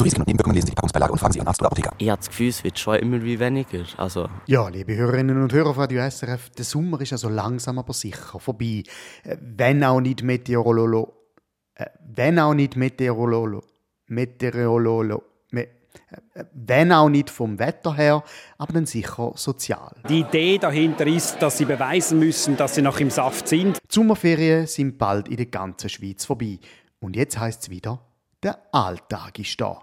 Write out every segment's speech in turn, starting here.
Zu Risiken und Nebenwirkungen lesen Sie die Packungsbeilage und fragen Sie Ihren Arzt oder Apotheker. Ich habe das Gefühl, es wird schon immer wie weniger. Also, Ja, liebe Hörerinnen und Hörer von Radio SRF, der Sommer ist also langsam aber sicher vorbei. Äh, Wenn auch nicht Meteorolo... äh, Wenn auch nicht Meteorolo... Meteorolo... Me, äh, wenn auch nicht vom Wetter her, aber dann sicher sozial. Die Idee dahinter ist, dass sie beweisen müssen, dass sie noch im Saft sind. Die Sommerferien sind bald in der ganzen Schweiz vorbei. Und jetzt heißt es wieder, der Alltag ist da.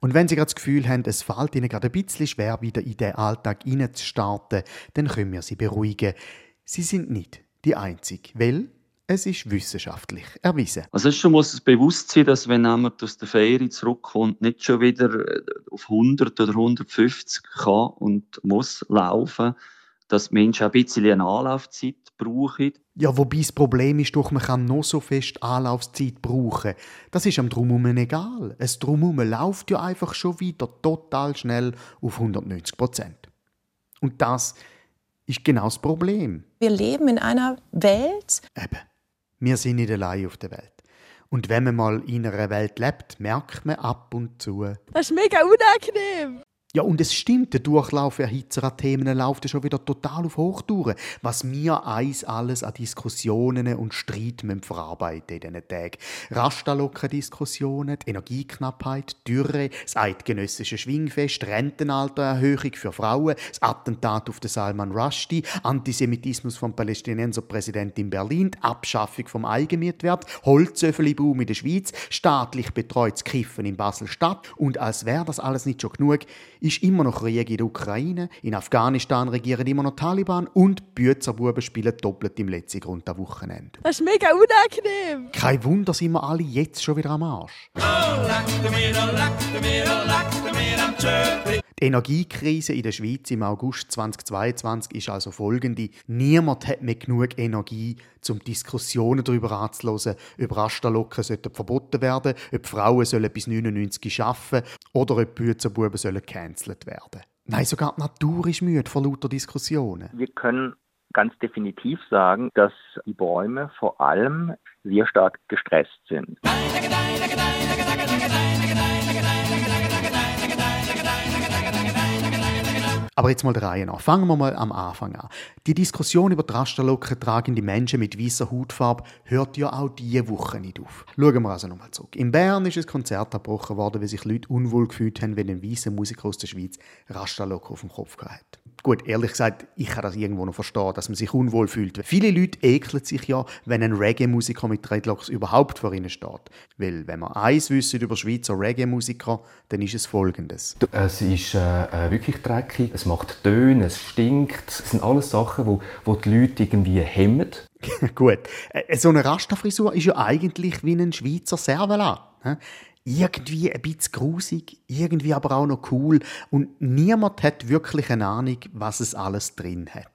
Und wenn Sie gerade das Gefühl haben, es fällt Ihnen gerade ein bisschen schwer, wieder in den Alltag hineinzustarten, dann können wir Sie beruhigen. Sie sind nicht die Einzige, weil es ist wissenschaftlich erwiesen. Also es schon muss es bewusst sein, dass wenn jemand aus der Ferie zurückkommt, nicht schon wieder äh, auf 100 oder 150 kann und muss laufen, dass die Menschen ein bisschen eine Anlaufzeit brauchen. Ja, wobei das Problem ist doch, man kann noch so fest Anlaufzeit brauchen. Das ist am Drumherum egal. Es Drumherum läuft ja einfach schon wieder total schnell auf 190 Prozent. Und das ist genau das Problem. Wir leben in einer Welt, Eben, wir sind nicht allein auf der Welt. Und wenn man mal in einer Welt lebt, merkt man ab und zu. das ist mega unangenehm. Ja, und es stimmt, der Durchlauf erhitzer an Themen läuft schon wieder total auf Hochtouren. Was wir eins alles an Diskussionen und Streit verarbeiten in diesen Tagen. Rastalocken-Diskussionen, die Energieknappheit, Dürre, das eidgenössische Schwingfest, Rentenaltererhöhung für Frauen, das Attentat auf den Salman Rushdie, Antisemitismus vom Palästinenserpräsident in Berlin, die Abschaffung vom Eigenmietwert, Holzöffeli-Boom in der Schweiz, staatlich betreutes Kiffen in Basel-Stadt und als wäre das alles nicht schon genug, ist immer noch Krieg in der Ukraine, in Afghanistan regieren immer noch Taliban und Bützerbuben spielen doppelt im letzten Grund am Wochenende. Das ist mega unangenehm. Kein Wunder sind wir alle jetzt schon wieder am Arsch. Die Energiekrise in der Schweiz im August 2022 ist also folgende. Niemand hat mehr genug Energie, um Diskussionen darüber anzuhören, ob Rasterlocken sollten verboten werden, ob Frauen sollen bis 99 arbeiten oder ob Bützerbuben sollen gecancelt werden. Nein, sogar die Natur ist müde vor lauter Diskussionen. Wir können ganz definitiv sagen, dass die Bäume vor allem sehr stark gestresst sind. Aber jetzt mal der Reihe nach. Fangen wir mal am Anfang an. Die Diskussion über die Rasterlocken tragende Menschen mit weißer Hautfarbe hört ja auch diese Woche nicht auf. Schauen wir also nochmal zurück. In Bern ist ein Konzert abgebrochen worden, weil sich Leute unwohl gefühlt haben, wenn ein weißer Musiker aus der Schweiz Rasterlocken auf dem Kopf hat. Gut, ehrlich gesagt, ich kann das irgendwo noch verstehen, dass man sich unwohl fühlt. Viele Leute ekeln sich ja, wenn ein Reggae-Musiker mit Dreadlocks überhaupt vor ihnen steht. Weil, wenn man eins wissen über Schweizer Reggae-Musiker, dann ist es folgendes. Es ist äh, äh, wirklich dreckig, es macht Töne, es stinkt. Es sind alles Sachen, wo, wo die Leute irgendwie hemmen. Gut, äh, so eine Rasta-Frisur ist ja eigentlich wie ein Schweizer Servelat. Irgendwie ein bisschen grusig, irgendwie aber auch noch cool und niemand hat wirklich eine Ahnung, was es alles drin hat.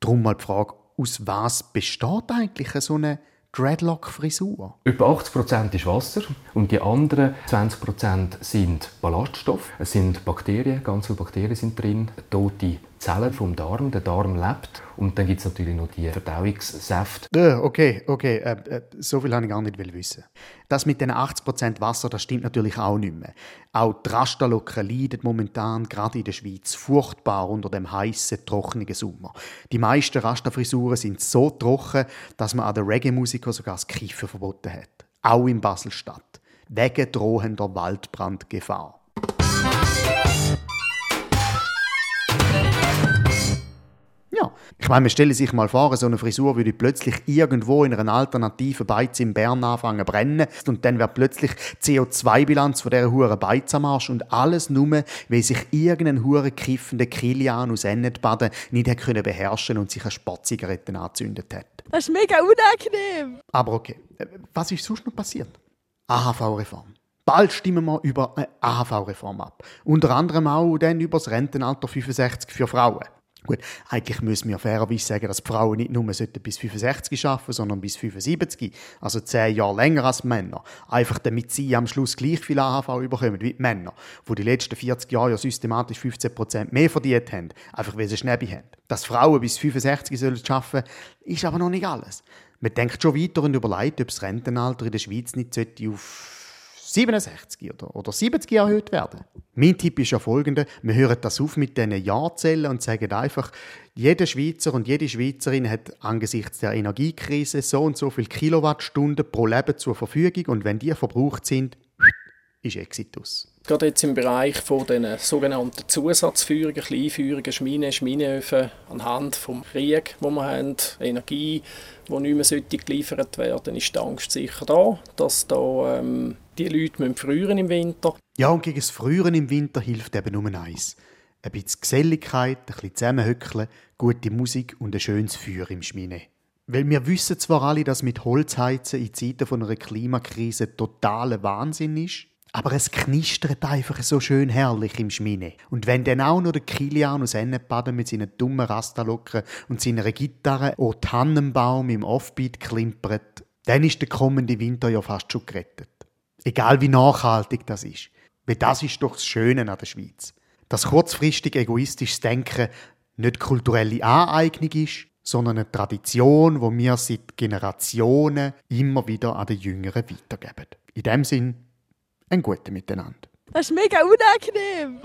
Drum mal die Frage, aus was besteht eigentlich so eine Dreadlock-Frisur? Etwa 80% ist Wasser und die anderen 20% sind Ballaststoffe. Es sind Bakterien, ganz viele Bakterien sind drin, tote Zellen vom Darm. Der Darm lebt. Und dann gibt es natürlich noch die Verdauungssäfte. Okay, okay, äh, äh, so viel habe ich gar nicht wissen. Das mit den 80% Wasser, das stimmt natürlich auch nicht mehr. Auch die Rasterlocken leiden momentan, gerade in der Schweiz, furchtbar unter dem heißen, trockenen Sommer. Die meisten Rasterfrisuren sind so trocken, dass man an den Reggae-Musikern sogar das Kiffen verboten hat. Auch in Basel-Stadt. Wegen drohender Waldbrandgefahr. Ich meine, man stelle sich mal vor, so eine Frisur würde plötzlich irgendwo in einer alternativen Beiz in Bern anfangen zu brennen und dann wäre plötzlich die CO2-Bilanz von dieser hure Beiz am Arsch und alles nur, weil sich irgendein hure kiffender Kilian aus Ennetbaden nicht hat können beherrschen und sich eine Sportzigarette angezündet hat. Das ist mega unangenehm. Aber okay, was ist sonst noch passiert? AHV-Reform. Bald stimmen wir über eine AHV-Reform ab. Unter anderem auch dann über das Rentenalter 65 für Frauen. Gut, eigentlich müssen wir fairerweise sagen, dass Frauen nicht nur bis 65 arbeiten, sondern bis 75. Also 10 Jahre länger als Männer. Einfach damit sie am Schluss gleich viel AHV überkommen wie die Männer, die die letzten 40 Jahre ja systematisch 15% mehr verdient haben, einfach weil sie Schnäbi haben. Dass Frauen bis 65 sollen arbeiten, ist aber noch nicht alles. Man denkt schon weiter und überlegt, ob das Rentenalter in der Schweiz nicht auf 67 oder, oder 70 erhöht werden. Mein Tipp ist ja folgender: Wir hören das auf mit diesen Jahrzellen und sagen einfach, jeder Schweizer und jede Schweizerin hat angesichts der Energiekrise so und so viele Kilowattstunden pro Leben zur Verfügung und wenn die verbraucht sind, ist Exitus. Gerade jetzt im Bereich von den sogenannten Zusatzführungen, Kleinführungen, Schmine, Schmineöfen, anhand vom Krieg, wo wir haben, Energie, die nicht mehr geliefert werden ist die Angst sicher da, dass da ähm, die Leute früheren im Winter. Ja, und gegen das Früheren im Winter hilft eben nur eins. Ein bisschen Geselligkeit, ein bisschen zusammenhöckeln, gute Musik und ein schönes Feuer im Schmine. Weil wir wissen zwar alle, dass mit Holzheizen in Zeiten von einer Klimakrise totaler Wahnsinn ist, aber es knistert einfach so schön herrlich im Schmine. Und wenn dann auch noch der Kilian aus Ennepaden mit seinen dummen Rastalocken und seiner Gitarre o Tannenbaum im Offbeat klimpert, dann ist der kommende Winter ja fast schon gerettet. Egal wie nachhaltig das ist. Weil das ist doch das Schöne an der Schweiz. Dass kurzfristig egoistisches Denken nicht kulturelle Aneignung ist, sondern eine Tradition, wo wir seit Generationen immer wieder an die Jüngeren weitergeben. In dem Sinn, ein gutes Miteinander. Das ist mega unangenehm.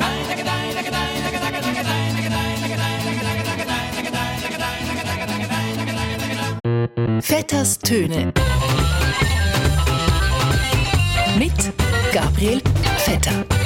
Vetters Töne. Mit Gabriel Vetter.